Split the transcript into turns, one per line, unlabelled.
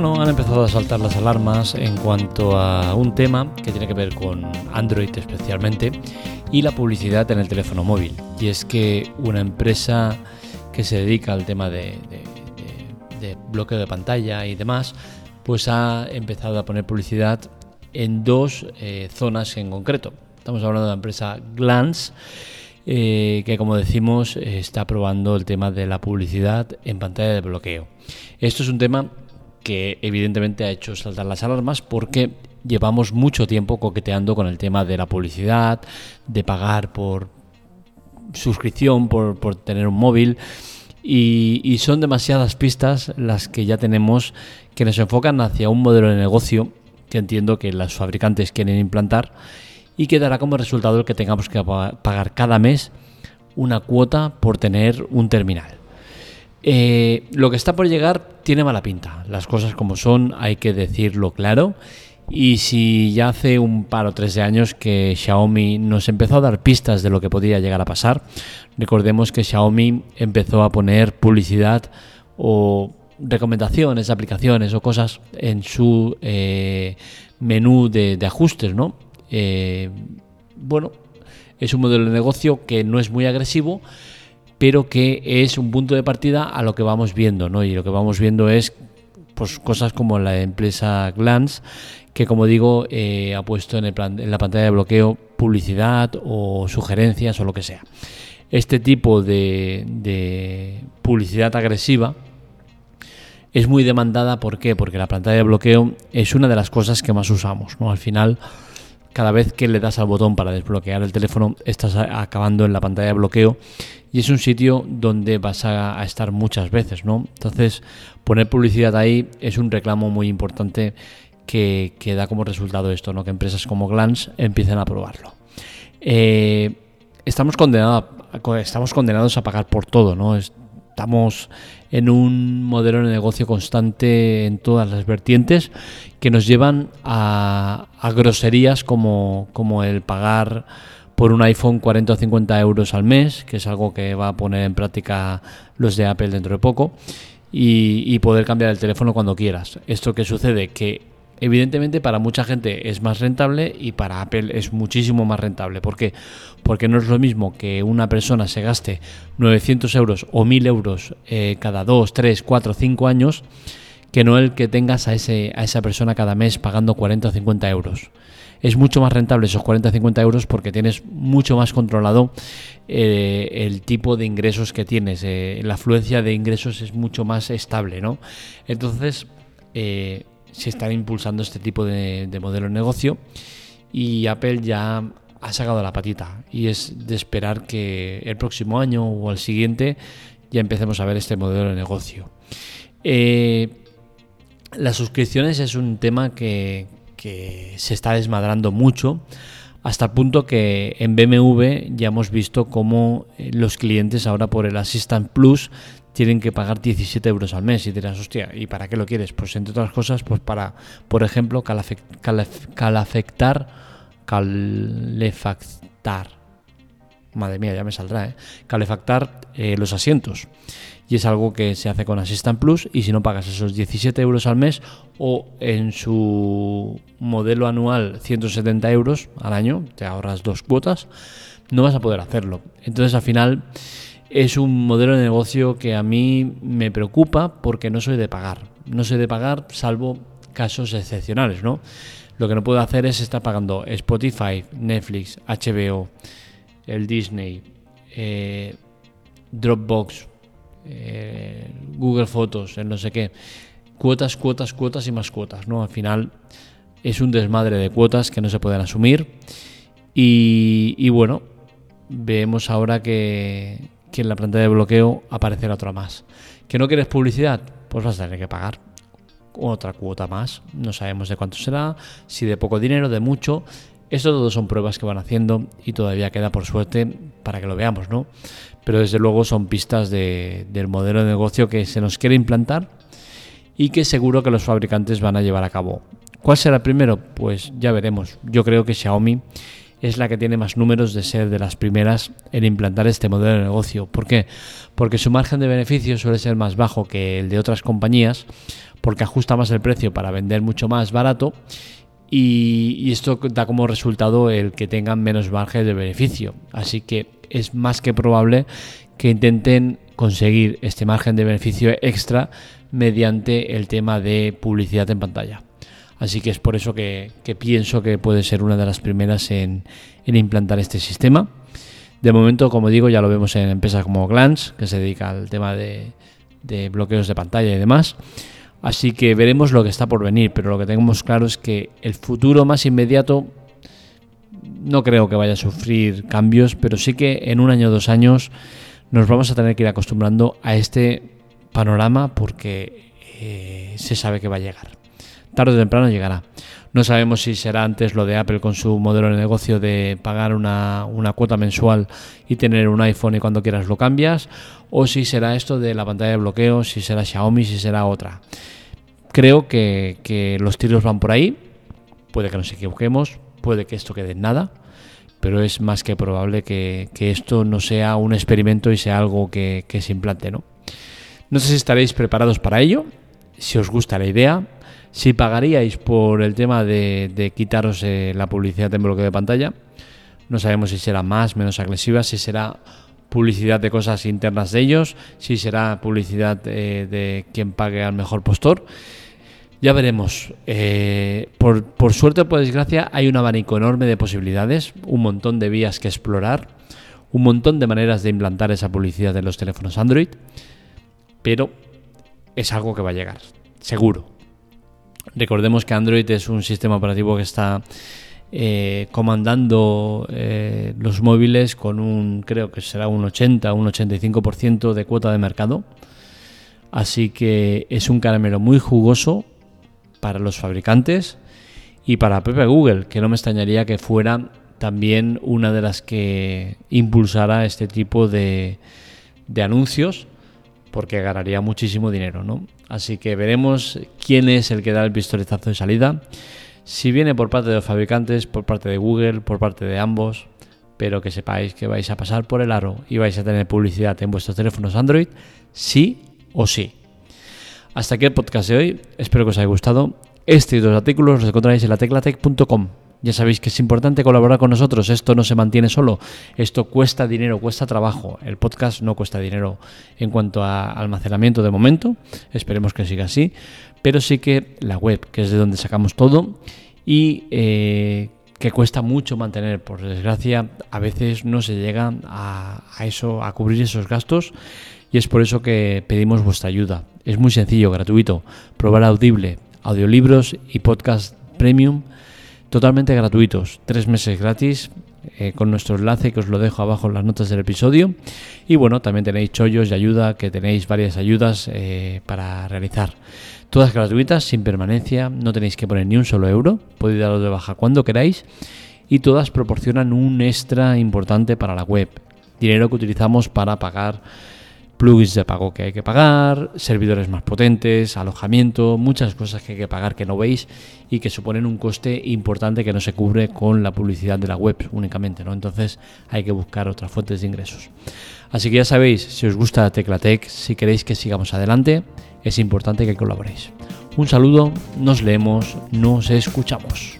bueno, han empezado a saltar las alarmas en cuanto a un tema que tiene que ver con Android especialmente y la publicidad en el teléfono móvil. Y es que una empresa que se dedica al tema de, bloqueo de pantalla y demás, pues ha empezado a poner publicidad en dos eh, zonas en concreto. Estamos hablando de la empresa Glance, eh, que como decimos está probando el tema de la publicidad en pantalla de bloqueo. Esto es un tema que evidentemente ha hecho saltar las alarmas porque llevamos mucho tiempo coqueteando con el tema de la publicidad, de pagar por suscripción, por, tener un móvil. Y, son demasiadas pistas las que ya tenemos que nos enfocan hacia un modelo de negocio que entiendo que los fabricantes quieren implantar y que dará como resultado el que tengamos que pagar cada mes una cuota por tener un terminal. Eh, lo que está por llegar tiene mala pinta. Las cosas como son, hay que decirlo claro. Y si ya hace un par o tres de años que Xiaomi nos empezó a dar pistas de lo que podía llegar a pasar, recordemos que Xiaomi empezó a poner publicidad o recomendaciones, aplicaciones o cosas en su eh, menú de, ajustes, ¿no? Eh, bueno, es un modelo de negocio que no es muy agresivo, pero que es un punto de partida a lo que vamos viendo, ¿no? Y lo que vamos viendo es pues, cosas como la empresa Glance, que como digo, eh, ha puesto en, la pantalla de bloqueo publicidad o sugerencias o lo que sea. Este tipo de, de publicidad agresiva es muy demandada, ¿por qué? Porque la pantalla de bloqueo es una de las cosas que más usamos, ¿no? Al final cada vez que le das al botón para desbloquear el teléfono estás acabando en la pantalla de bloqueo y es un sitio donde vas a, estar muchas veces, ¿no? Entonces poner publicidad ahí es un reclamo muy importante que, da como resultado esto, ¿no? Que empresas como Glance empiecen a probarlo. Eh, estamos, condenados, estamos condenados a pagar por todo, ¿no? Estamos en un modelo de negocio constante en todas las vertientes que nos llevan a, groserías como, como el pagar por un iPhone 40 o 50 euros al mes, que es algo que va a poner en práctica los de Apple dentro de poco, y, poder cambiar el teléfono cuando quieras. Esto que sucede que Evidentemente para mucha gente es más rentable y para Apple es muchísimo más rentable. ¿Por qué? Porque no es lo mismo que una persona se gaste 900 euros o 1000 euros eh, cada 2, 3, 4, 5 años que no el que tengas a, ese, a esa persona cada mes pagando 40 o 50 euros. Es mucho más rentable esos 40 o 50 euros porque tienes mucho más controlado eh, el tipo de ingresos que tienes. Eh, la afluencia de ingresos es mucho más estable, ¿no? Entonces, se están impulsando este tipo de, modelo de negocio y Apple ya ha sacado la patita y es de esperar que el próximo año o el siguiente ya empecemos a ver este modelo de negocio. Eh, las suscripciones es un tema que, que, se está desmadrando mucho hasta el punto que en BMW ya hemos visto cómo eh, los clientes ahora por el Assistant Plus tienen que pagar 17 euros al mes y dirás, hostia, ¿y para qué lo quieres? Pues entre otras cosas, pues para, por ejemplo, calafectar, calefactar, madre mía, ya me saldrá, ¿eh? calefactar eh, los asientos. Y es algo que se hace con Assistant Plus y si no pagas esos 17 euros al mes o en su modelo anual 170 euros al año, te ahorras dos cuotas, no vas a poder hacerlo. Entonces al final es un modelo de negocio que a mí me preocupa porque no soy de pagar. No soy de pagar salvo casos excepcionales, ¿no? Lo que no puedo hacer es estar pagando Spotify, Netflix, HBO, el Disney, eh, Dropbox, eh, Google Fotos, el no sé qué. Cuotas, cuotas, cuotas y más cuotas, ¿no? Al final es un desmadre de cuotas que no se pueden asumir. Y, bueno, vemos ahora que, en la planta de bloqueo aparecerá otra más. ¿Que no quieres publicidad? Pues vas a tener que pagar otra cuota más. No sabemos de cuánto será, si de poco dinero, de mucho. Esto todo son pruebas que van haciendo y todavía queda por suerte para que lo veamos, ¿no? Pero desde luego son pistas del modelo de negocio que se nos quiere implantar y que seguro que los fabricantes van a llevar a cabo. ¿Cuál será el primero? Pues ya veremos. Yo creo que Xiaomi es la que tiene más números de ser de las primeras en implantar este modelo de negocio. ¿Por qué? Porque su margen de beneficio suele ser más bajo que el de otras compañías, porque ajusta más el precio para vender mucho más barato y, esto da como resultado el que tengan menos margen de beneficio. Así que es más que probable que intenten conseguir este margen de beneficio extra mediante el tema de publicidad en pantalla. Así que es por eso que, pienso que puede ser una de las primeras en, implantar este sistema. De momento, como digo, ya lo vemos en empresas como Glance, que se dedica al tema de, bloqueos de pantalla y demás. Así que veremos lo que está por venir, pero lo que tenemos claro es que el futuro más inmediato no creo que vaya a sufrir cambios, pero sí que en un año o dos años nos vamos a tener que ir acostumbrando a este panorama porque eh, se sabe que va a llegar. Tarde o temprano llegará. No sabemos si será antes lo de Apple con su modelo de negocio de pagar una, cuota mensual y tener un iPhone y cuando quieras lo cambias, o si será esto de la pantalla de bloqueo, si será Xiaomi, si será otra. Creo que, los tiros van por ahí, puede que nos equivoquemos, puede que esto quede en nada, pero es más que probable que, esto no sea un experimento y sea algo que, que se implante, ¿no? No sé si estaréis preparados para ello, si os gusta la idea, si pagaríais por el tema de, quitaros eh, la publicidad en bloque de pantalla. No sabemos si será más, menos agresiva, si será publicidad de cosas internas de ellos, si será publicidad eh, de quien pague al mejor postor. Ya veremos. Eh, por, por, suerte o por desgracia hay un abanico enorme de posibilidades, un montón de vías que explorar, un montón de maneras de implantar esa publicidad en los teléfonos Android pero es algo que va a llegar, seguro. Recordemos que Android es un sistema operativo que está eh, comandando eh, los móviles con un, creo que será un 80, un 85% de cuota de mercado. Así que es un caramelo muy jugoso para los fabricantes y para Pepe Google, que no me extrañaría que fuera también una de las que impulsara este tipo de, de anuncios porque ganaría muchísimo dinero, ¿no? Así que veremos quién es el que da el pistoletazo de salida. Si viene por parte de los fabricantes, por parte de Google, por parte de ambos, pero que sepáis que vais a pasar por el aro y vais a tener publicidad en vuestros teléfonos Android, sí o sí. Hasta aquí el podcast de hoy, espero que os haya gustado. Este y otros artículos los encontráis en la teclatec.com. Ya sabéis que es importante colaborar con nosotros, esto no se mantiene solo, esto cuesta dinero, cuesta trabajo. El podcast no cuesta dinero en cuanto a almacenamiento de momento, esperemos que siga así, pero sí que la web, que es de donde sacamos todo y eh, que cuesta mucho mantener, por desgracia, a veces no se llega a, a eso, a cubrir esos gastos y es por eso que pedimos vuestra ayuda. Es muy sencillo, gratuito, probar Audible, audiolibros y podcast premium totalmente gratuitos, tres meses gratis eh, con nuestro enlace que os lo dejo abajo en las notas del episodio. Y bueno, también tenéis chollos y ayuda, que tenéis varias ayudas eh, para realizar. Todas gratuitas, sin permanencia, no tenéis que poner ni un solo euro, podéis daros de baja cuando queráis y todas proporcionan un extra importante para la web, dinero que utilizamos para pagar plugins de pago que hay que pagar, servidores más potentes, alojamiento, muchas cosas que hay que pagar que no veis y que suponen un coste importante que no se cubre con la publicidad de la web únicamente, ¿no? Entonces hay que buscar otras fuentes de ingresos. Así que ya sabéis, si os gusta Teclatec, si queréis que sigamos adelante, es importante que colaboréis. Un saludo, nos leemos, nos escuchamos.